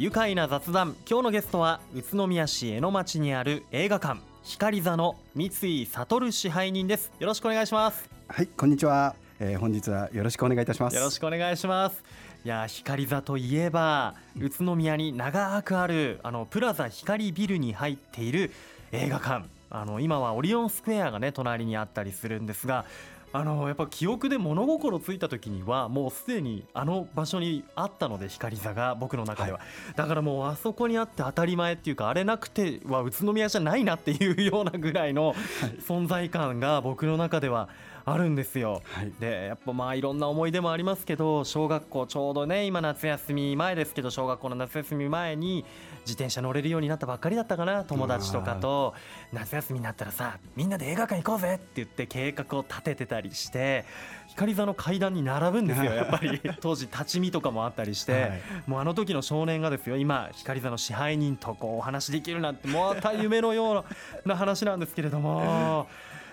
愉快な雑談今日のゲストは宇都宮市江ノ町にある映画館光座の三井悟支配人です。よろしくお願いします。はいこんにちは、えー、本日はよろしくお願いいたします。よろしくお願いします。いや光座といえば宇都宮に長くあるあのプラザ光ビルに入っている映画館。あの今はオリオンスクエアがね隣にあったりするんですがあのやっぱ記憶で物心ついた時にはもうすでにあの場所にあったので光座が僕の中では、はい、だからもうあそこにあって当たり前っていうかあれなくては宇都宮じゃないなっていうようなぐらいの存在感が僕の中ではあるんですよ、はい、でやっぱまあいろんな思い出もありますけど小学校ちょうどね今夏休み前ですけど小学校の夏休み前に自転車乗れるようになったばっかりだったかな友達とかと。夏休みになったらさみんなで映画館行こうぜって言って計画を立ててたりして光座の階段に並ぶんですよやっぱり。当時立ち見とかもあったりして、はい、もうあの時の少年がですよ今光座の支配人とこうお話できるなんてまた夢のような話なんですけれども。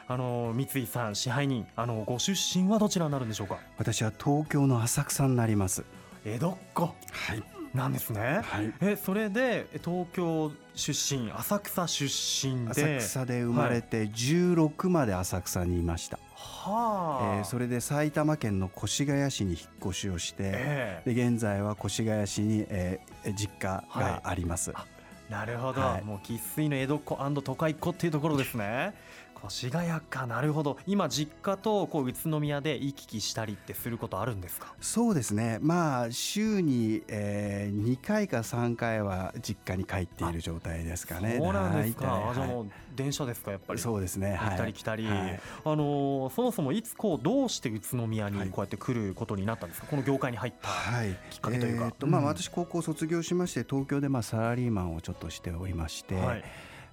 あの三井さん支配人あのご出身はどちらになるんでしょうか？私は東京の浅草になります。江戸っ子。はい。なんですね、はい、えそれで東京出身浅草出身で。浅草で生まれて16まで浅草にいました、はあ。えー、それで埼玉県の越谷市に引っ越しをして、えー、で現在は越谷市に、えー、実家があります、はい、なるほど、はい、もう生粋の江戸っ子都会っ子っていうところですね越谷かなるほど。今実家とこう宇都宮で行き来したりってすることあるんですか？そうですね。まあ週に、えー、2回か3回は実家に帰っている状態ですかね。そうなんですか、はい、じゃあもう電車ですかやっぱり？そうですね。行ったり来たり、はい、あのそもそもいつこうどうして宇都宮にこうやって来ることになったんですか、この業界に入ったきっかけというか、はいえーとまあ、私高校卒業しまして東京でまあサラリーマンをちょっとしておりまして、はい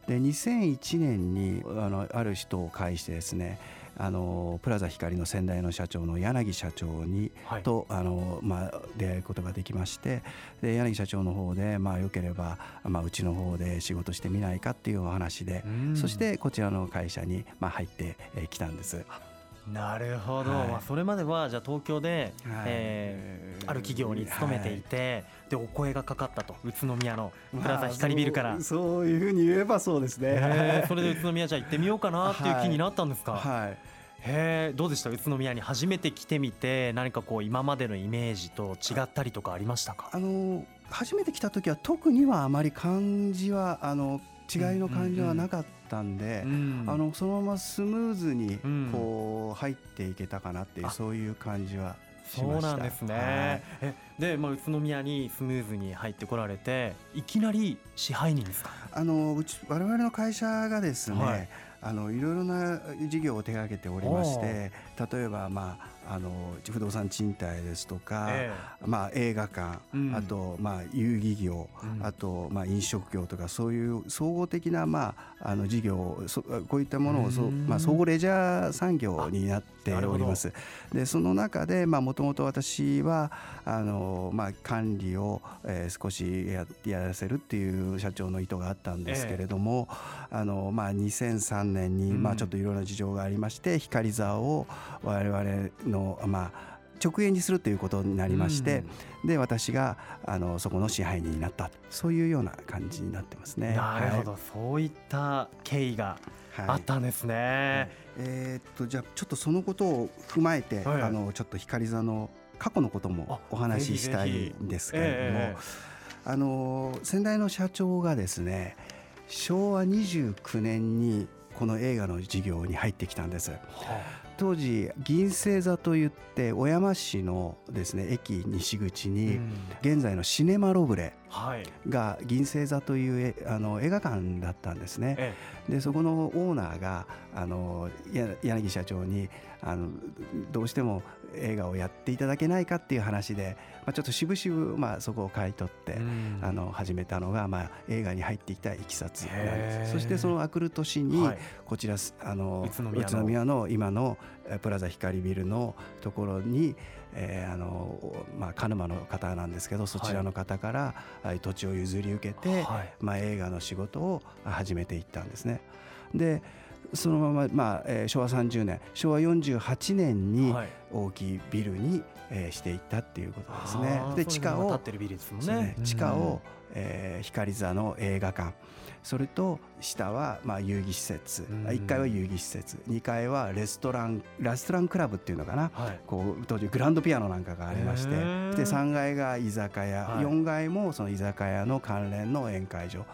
で2001年にあのある人を介してですねあのプラザ光の先代の社長の柳社長に、はい、とあの、まあ、出会うことができましてで柳社長の方で、まあ、よければ、まあ、うちの方で仕事してみないかっていうお話でそしてこちらの会社に、まあ、入ってきたんです。なるほど、はい、まあ、それまではじゃあ東京で、はい、えー、ある企業に勤めていて、はい、でお声がかかったと。宇都宮のプラザ光ビルから、まあ、そういうふうに言えばそうですね、えー、それで宇都宮じゃあ行ってみようかなっていう気になったんですか、はい。へえどうでした？宇都宮に初めて来てみて何かこう今までのイメージと違ったりとかありましたか？あの初めて来た時は特にはあまり感じはあの違いの感じはなかったんで、うんうん、あのそのままスムーズにこう入っていけたかなっていう、そういう感じはそうなんですね。はい、えで、まあ、宇都宮にスムーズに入ってこられていきなり支配人ですか？あのうち我々の会社がですね、はい。あのいろいろな事業を手掛けておりまして例えば、まあ、あの不動産賃貸ですとか、えー、まあ、映画館、うん、あと、まあ、遊戯業、うん、あと、まあ、飲食業とかそういう総合的な、まあ、あの事業そこういったものをそ、まあ、総合レジャー産業になっております。でその中でもともと私はあの、まあ、管理を、えー、少しややらせるっていう社長の意図があったんですけれども、えー、あのまあ、2003年に、まあ、ちょっといろいろな事情がありまして光座を我々のの、まあ、直営にするということになりまして、うん、で私があのそこの支配人になった。そういうような感じになってますね。なるほど、はい、そういった経緯があったんですね。はい、えー、っとじゃあちょっとそのことを踏まえて、はい、あのちょっと光座の過去のこともお話ししたいんですけれども、えー、あの先代の社長がですね昭和29年にこの映画の事業に入ってきたんです。はあ当時銀星座といって小山市のですね駅西口に現在のシネマロブレが銀星座というあの映画館だったんですね。でそこのオーナーがあの柳社長にあのどうしても映画をやっていただけないかっていう話で、まあ、ちょっと渋々、まあ、そこを買い取って、あの始めたのが、まあ、映画に入ってきたいきさつなんです。そしてそのあくる年に、こちらあの宇都宮の。今のプラザ光ビルのところに、えーあのまあ、鹿沼の方なんですけどそちらの方から土地を譲り受けて、はい、まあ、映画の仕事を始めていったんですね。でそのまま、まあえー、昭和30年昭和48年に大きいビルに、えー、していったっていうことですね。で地下を、ね、地下を、えー、光座の映画館。それと下はまあ遊戯施設、1階は遊戯施設。2階はレストランレストランクラブっていうのかな、はい、こう当時グランドピアノなんかがありまして。で3階が居酒屋、はい、4階もその居酒屋の関連の宴会場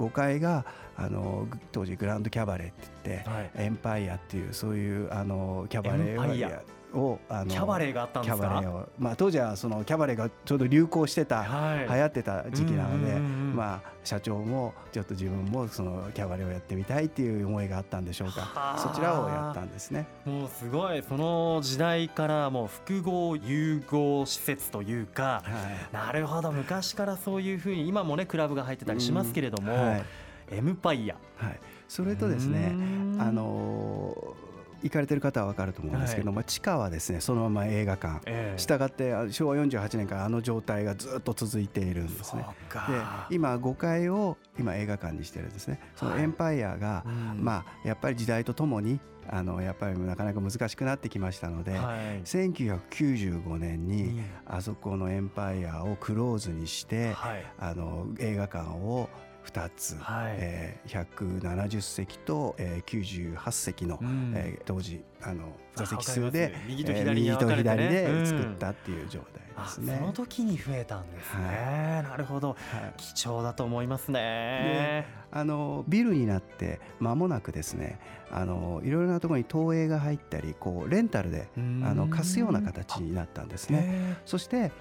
5階があの当時グランドキャバレーって言って、はい、エンパイアっていうそういうあのキャバレーををあのキャバレーがあったんですか？まあ、当時はそのキャバレーがちょうど流行してた、はい、流行ってた時期なので、まあ、社長もちょっと自分もそのキャバレーをやってみたいっていう思いがあったんでしょうか。そちらをやったんですね。もうすごいその時代からもう複合融合施設というか、はい、なるほど。昔からそういうふうに今もねクラブが入ってたりしますけれども、はい、エムパイア、はい、それとですねあのー行かれてる方は分かると思うんですけども、はい、地下はですねそのまま映画館、えー、したって昭和48年からあの状態がずっと続いているんですね。で今5階を今映画館にしてるんですね。そのエンパイアが、はい、まあやっぱり時代とともにあのやっぱりなかなか難しくなってきましたので、はい、1995年にあそこのエンパイアをクローズにして、はい、あの映画館を2つ、はい、えー、170席と、えー、98席の、うん、えー、当時あの座席数で右と左,、えー、左で作ったっていう状態ですね、うん、その時に増えたんですね、はい、なるほど、はい、貴重だと思いますね。あのビルになって間もなくですねあのいろいろなところに投影が入ったりこうレンタルであの貸すような形になったんですね。そして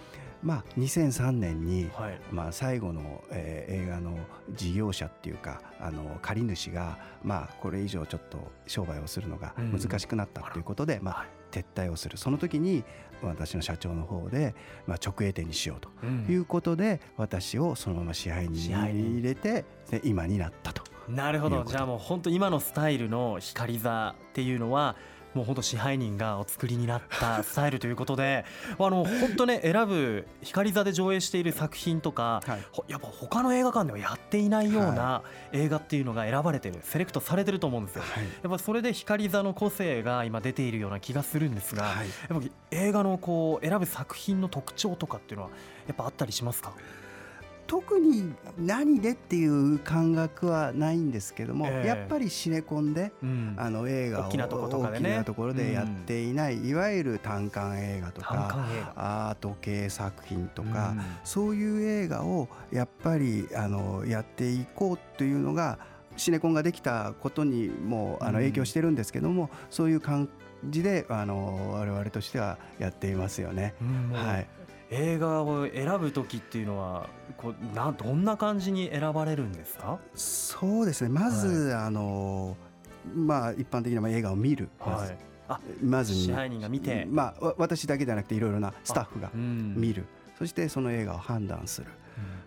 まあ、2003年に、はい、まあ、最後の、えー、映画の事業者っていうかあの借り主が、まあ、これ以上ちょっと商売をするのが難しくなったということで、うん、まあ、撤退をする。その時に私の社長の方で、まあ、直営店にしようということで、うん、私をそのまま支配人に入れてで今になったと。なるほど。じゃあもう本当今のスタイルの光座っていうのはもう本当支配人がお作りになったスタイルということで あの本当ね選ぶ光座で上映している作品とか、はい、やっぱ他の映画館ではやっていないような映画っていうのが選ばれてるセレクトされてると思うんですよ、はい、やっぱそれで光座の個性が今出ているような気がするんですが、はい、やっぱ映画のこう選ぶ作品の特徴とかっていうのはやっぱあったりしますか？特に何でっていう感覚はないんですけども、えー、やっぱりシネコンで、うん、あの映画を大きなところでやっていない、うん、いわゆる単館映画とかアート系作品とか、うん、そういう映画をやっぱりあのやっていこうというのがシネコンができたことにもあの影響してるんですけども、そういう感じであの我々としてはやっていますよね。はい映画を選ぶ時っていうのはこうなどんな感じに選ばれるんですか？そうですね。まず、はい、あのまあ一般的な映画を見る、はい、あまず支配人が見て、まあ、私だけじゃなくていろいろなスタッフが見る、そしてその映画を判断する、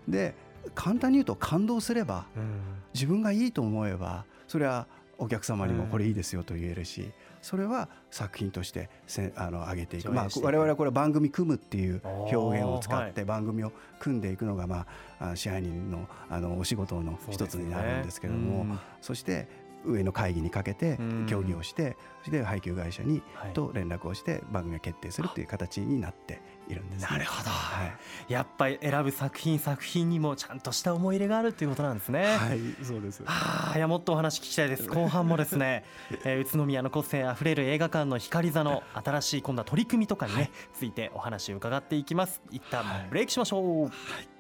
うん、で簡単に言うと感動すれば、うん、自分がいいと思えばそれはお客様にもこれいいですよと言えるし、それは作品としてせあの上げていく、まあ、我々はこれ番組組むっていう表現を使って番組を組んでいくのが、まあ、支配人のあのお仕事の一つになるんですけれども。そして上の会議にかけて協議をしてそして配給会社にと連絡をして番組を決定するという形になっているんです、ね、なるほど、はい、やっぱり選ぶ作品作品にもちゃんとした思い入れがあるということなんですね。はいそうです。あいやもっとお話聞きたいです。後半もですね、えー、宇都宮の個性あふれる映画館の光座の 新しい今度は取り組みとかにね、はい、ついてお話を伺っていきます。一旦ブレイクしましょう、はい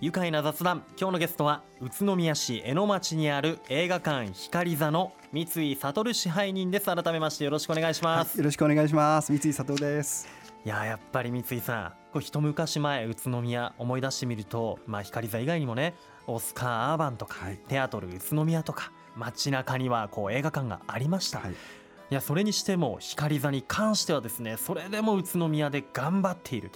愉快な雑談。今日のゲストは宇都宮市江ノ町にある映画館光座の三井悟支配人です。改めましてよろしくお願いします、はい、よろしくお願いします。三井悟です。いややっぱり三井さんこれ一昔前宇都宮思い出してみるとまあ光座以外にもねオスカーアーバンとか、はい、テアトル宇都宮とか街中にはこう映画館がありました、はい、いやそれにしても光座に関してはですねそれでも宇都宮で頑張っている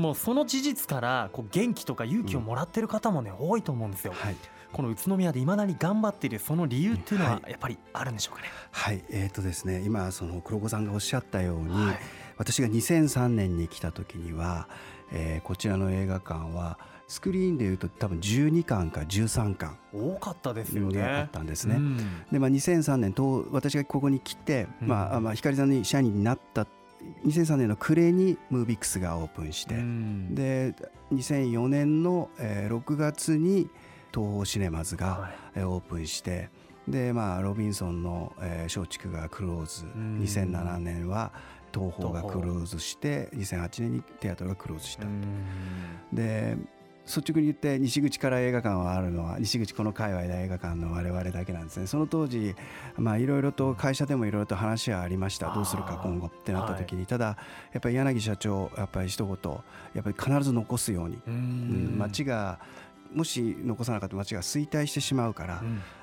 もうその事実からこう元気とか勇気をもらってる方もね、多いと思うんですよ。はいこの宇都宮でいまだに頑張っているその理由っていうのはやっぱりあるんでしょうかね？はい、はい、えっ、ー、とですね今その黒子さんがおっしゃったように、はい、私が2003年に来た時には、えー、こちらの映画館はスクリーンでいうと多分12巻か13巻多かったですよね。あったんですね。うん、でまあ2003年と私がここに来て、うん、まあまあ光さんに社員になった2003年の暮れにムービックスがオープンして、うん、で2004年の、えー、6月に東宝シネマズが、はい、オープンしてでまあロビンソンの、えー、松竹がクローズ、うん、2007年は東宝がクローズして2008年にテアトルがクローズした、で率直に言って西口から映画館はあるのは西口この界隈で映画館の我々だけなんですねその当時まあいろいろと会社でもいろいろと話はありました。どうするか今後ってなった時に、ただやっぱり柳社長やっぱり一言やっぱり必ず残すように、うん、街がもし残さなかった街が衰退してしまうから、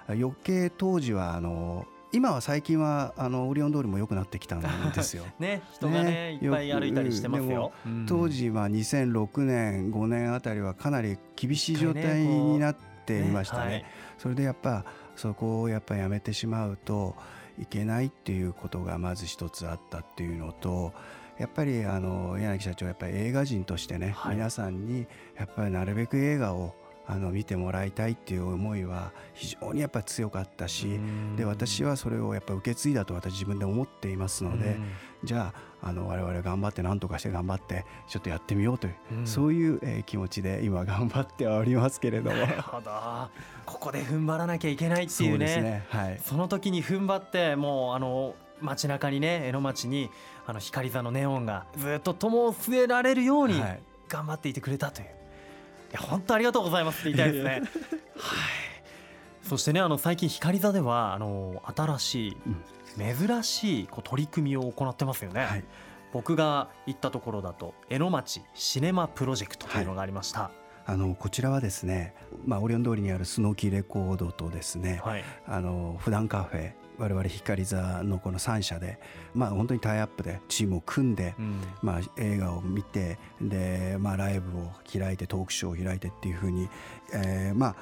余計当時はあの今は最近はあのオリオン通りも良くなってきたんですよ。ね人がね、ね、いっぱい歩いたりしてますよ。うん、当時は2006年5年あたりはかなり厳しい状態になっていましたね。ねはい、それでやっぱそこをやっぱやめてしまうといけないっていうことがまず一つあったっていうのと。やっぱりあの柳社長やっぱり映画人としてね、はい、皆さんにやっぱりなるべく映画をあの見てもらいたいっていう思いは非常にやっぱ強かったしで私はそれをやっぱ受け継いだと私自分で思っていますのでじゃああの我々頑張って何とかして頑張ってちょっとやってみようというそういうえ気持ちで今頑張ってはおりますけれども。なるほど。ここで踏ん張らなきゃいけないっていうね、ね、はい、その時に踏ん張ってもうあの街中にね江ノ町にあの光座のネオンがずっと灯を据えられるように頑張っていてくれたという。いや本当ありがとうございますって言いたいですね。はい。そしてねあの最近光座ではあの新しい、珍しいこう取り組みを行ってますよね。はい、僕が行ったところだと江ノ町シネマプロジェクトというのがありました。はいあのこちらはですね、まあ、オリオン通りにあるスノーキーレコードとですね、はい、あの普段カフェ我々光座のこの3社で、まあ、本当にタイアップでチームを組んで、うん、まあ、映画を見てで、まあ、ライブを開いてトークショーを開いてっていうふうに、えー、まあ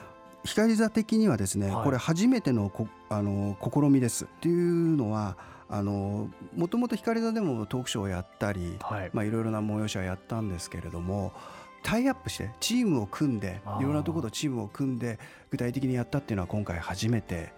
光座的にはですね、はい、これ初めてのこあの試みです。っていうのはあのもともと光座でもトークショーをやったり、はい。まあ、いろいろな催しはやったんですけれどもタイアップしてチームを組んでいろんなところとチームを組んで具体的にやったっていうのは今回初めて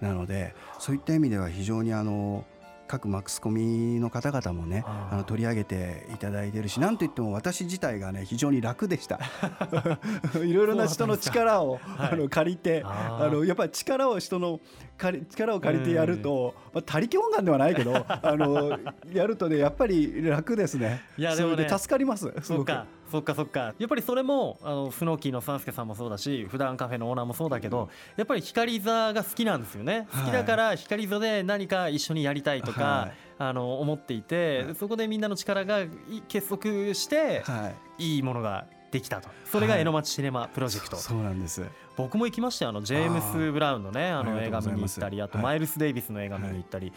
なのでそういった意味では非常にあの各マスコミの方々もねあの取り上げていただいてるしなんといっても私自体がね非常に楽でした。いろいろな人の力をあの借りてあのやっぱり力を人の力を借りてやると、まあ、他力本願ではないけど あのやるとねやっぱり楽ですね。いやでもね。助かります。そうか。そっかそっか。やっぱりそれもあのスノーキーの三助さんもそうだし普段カフェのオーナーもそうだけどやっぱり光座が好きなんですよね。好きだから光座で何か一緒にやりたいとか、はい、あの思っていて、はい、そこでみんなの力が結束して、はい、いいものができたと。それが江ノ町シネマプロジェクト、そうなんです僕も行きましたあのジェームス・ブラウンのねあの映画見に行ったりあとマイルス・デイビスの映画見に行ったり、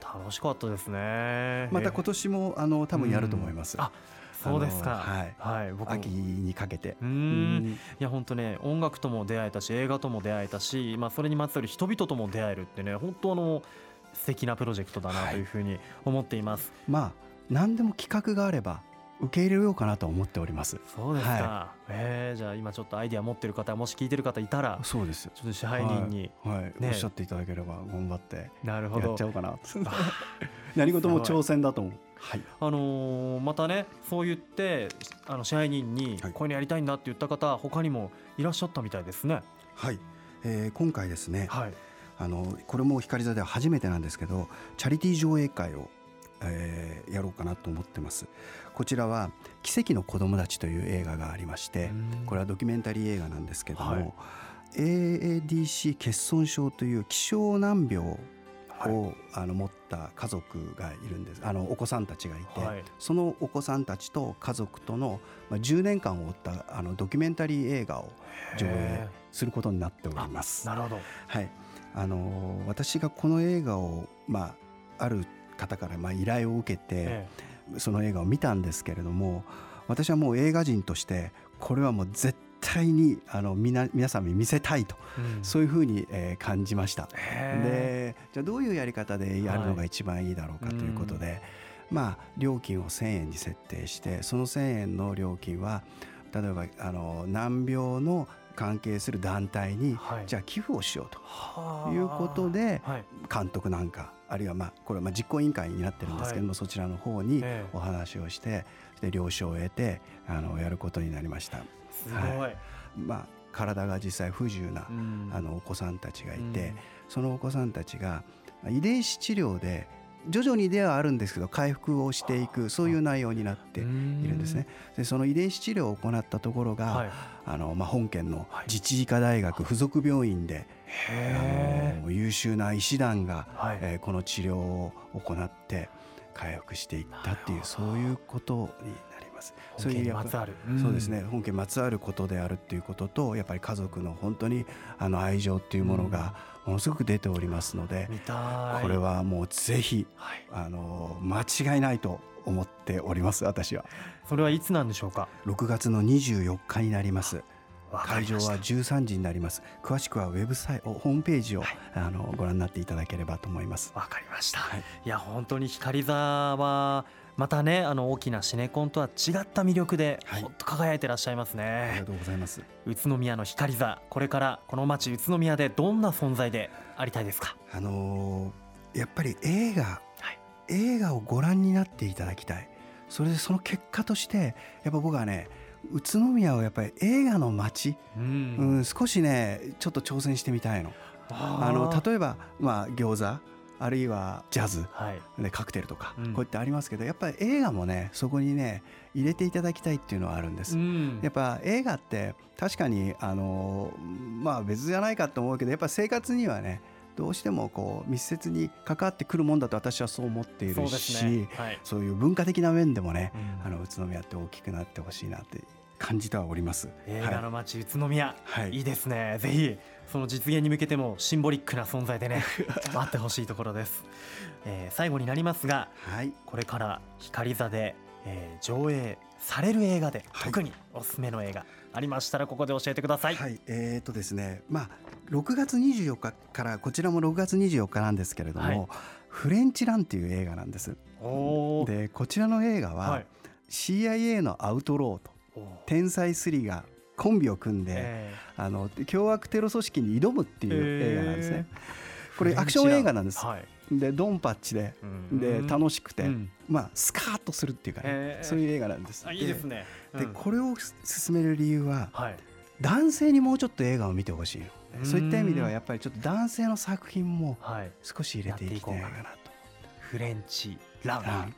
楽しかったですねまた今年もあの多分やると思います、あそうですか。はい。はい、僕秋にかけて。うん。いや本当ね音楽とも出会えたし映画とも出会えたし、まあそれにまつわる人々とも出会えるってね本当あの素敵なプロジェクトだなというふうに思っています。はい、まあ何でも企画があれば受け入れようかなと思っております。そうですか、はい、えー、じゃあ今ちょっとアイディア持ってる方もし聞いてる方いたらそうです。ちょっと支配人に、はい、はい。ね、おっしゃっていただければ頑張ってなるほど。やっちゃおうかな 何事も挑戦だと思う。はい、あのー、またねそう言ってあの支配人にこうい。うのやりたいんだって言った方、はい、他にもいらっしゃったみたいですね。はい、えー、今回ですね、はい、あのこれも光座では初めてなんですけどチャリティー上映会をえー、やろうかなと思ってます。こちらは「奇跡の子供たち」という映画がありましてこれはドキュメンタリー映画なんですけども、はい、AADC 欠損症という希少難病を、はい、あの持った家族がいるんです。あのお子さんたちがいて、はい、そのお子さんたちと家族との、まあ、10年間を追ったあのドキュメンタリー映画を上映することになっております。なるほど、はい。あの私がこの映画を、まあ、ある方からまあ依頼を受けて、その映画を見たんですけれども私はもう映画人としてこれはもう絶対にあの皆皆さんに見せたいと、うん、そういうふうに、えー、感じました。でじゃあどういうやり方でやるのが一番いいだろうかということで、はいまあ、料金を1,000円に設定してその1,000円の料金は例えばあの難病の関係する団体に、はい、じゃあ寄付をしようということで、監督なんかあるいはまあこれはまあ実行委員会になってるんですけども、はい、そちらの方にお話をして、で了承を得てあのやることになりました。すごい、まあ、体が実際不自由な、あのお子さんたちがいて、そのお子さんたちが遺伝子治療で徐々にではあるんですけど回復をしていくそういう内容になっているんですね。でその遺伝子治療を行ったところが、はい、あのまあ、本県の自治医科大学附属病院で、あの優秀な医師団が、はい、えー、この治療を行って回復していったっていうそういうことになります。そういうまつわる、そうですね。本家まつわることであるっていうこととやっぱり家族の本当にあの愛情っていうものが、うん。ものすごく出ておりますのでこれはもうぜひ、はい、あの間違いないと思っております私は。それはいつなんでしょうか？6月の24日になります。会場は13時になります。詳しくはウェブサイトホームページを、はい、あのご覧になっていただければと思います。わかりました、はい、いや本当に光座はまたねあの大きなシネコンとは違った魅力で、はい、ほんと輝いてらっしゃいますね。ありがとうございます。宇都宮の光座これからこの町宇都宮でどんな存在でありたいですか？あのー、やっぱり映画、はい、映画をご覧になっていただきたい。それでその結果としてやっぱ僕はね宇都宮をやっぱり映画の街、うん、うん、少しねちょっと挑戦してみたいの。あの例えば、まあ、餃子あるいはジャズ、はい、でカクテルとか、こうやってありますけどやっぱり映画もねそこにね入れていただきたいっていうのはあるんです。うん、やっぱ映画って確かにあのまあ別じゃないかと思うけどやっぱ生活にはねどうしてもこう密接に関わってくるもんだと私はそう思っているしそう、ね。はい、そういう文化的な面でもね、うん、あの宇都宮って大きくなってほしいなって感じてはおります。映画の街、はい、宇都宮、はい、いいですね。ぜひその実現に向けてもシンボリックな存在でね 待ってほしいところです、えー、最後になりますが、はい、これから光座で、えー、上映される映画で、特におすすめの映画ありましたらここで教えてください。はい、えー、とですね、まあ6月24日からこちらも6月24日なんですけれども、はい、フレンチランっていう映画なんです。でこちらの映画は、はい、CIA のアウトローと天才スリがコンビを組んで、えー、あの凶悪テロ組織に挑むっていう映画なんですね。これアクション映画なんです。はい、でドンパッチで、うん、で楽しくて、うん、まあスカーッとするっていうかね、え。ー、そういう映画なんです。いいですね。うん、でこれを進める理由は、はい、男性にもうちょっと映画を見てほしいそういった意味ではやっぱりちょっと男性の作品も少し入れていきたいかなと。フレンチラン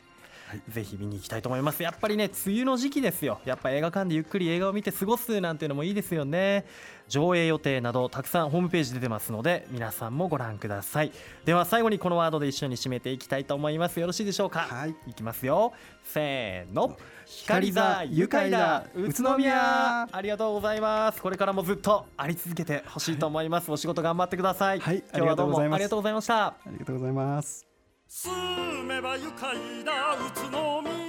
ぜひ見に行きたいと思います。やっぱりね梅雨の時期ですよ。やっぱ映画館でゆっくり映画を見て過ごすなんていうのもいいですよね。上映予定などたくさんホームページ出てますので皆さんもご覧ください。では最後にこのワードで一緒に締めていきたいと思います。よろしいでしょうか？はい。いきますよ。せーの。光座愉快だ宇都宮。ありがとうございます。これからもずっとあり続けてほしいと思います、はい、お仕事頑張ってください。はい。今日はどうもありがとうございました。ありがとうございます住めば愉快な宇都宮。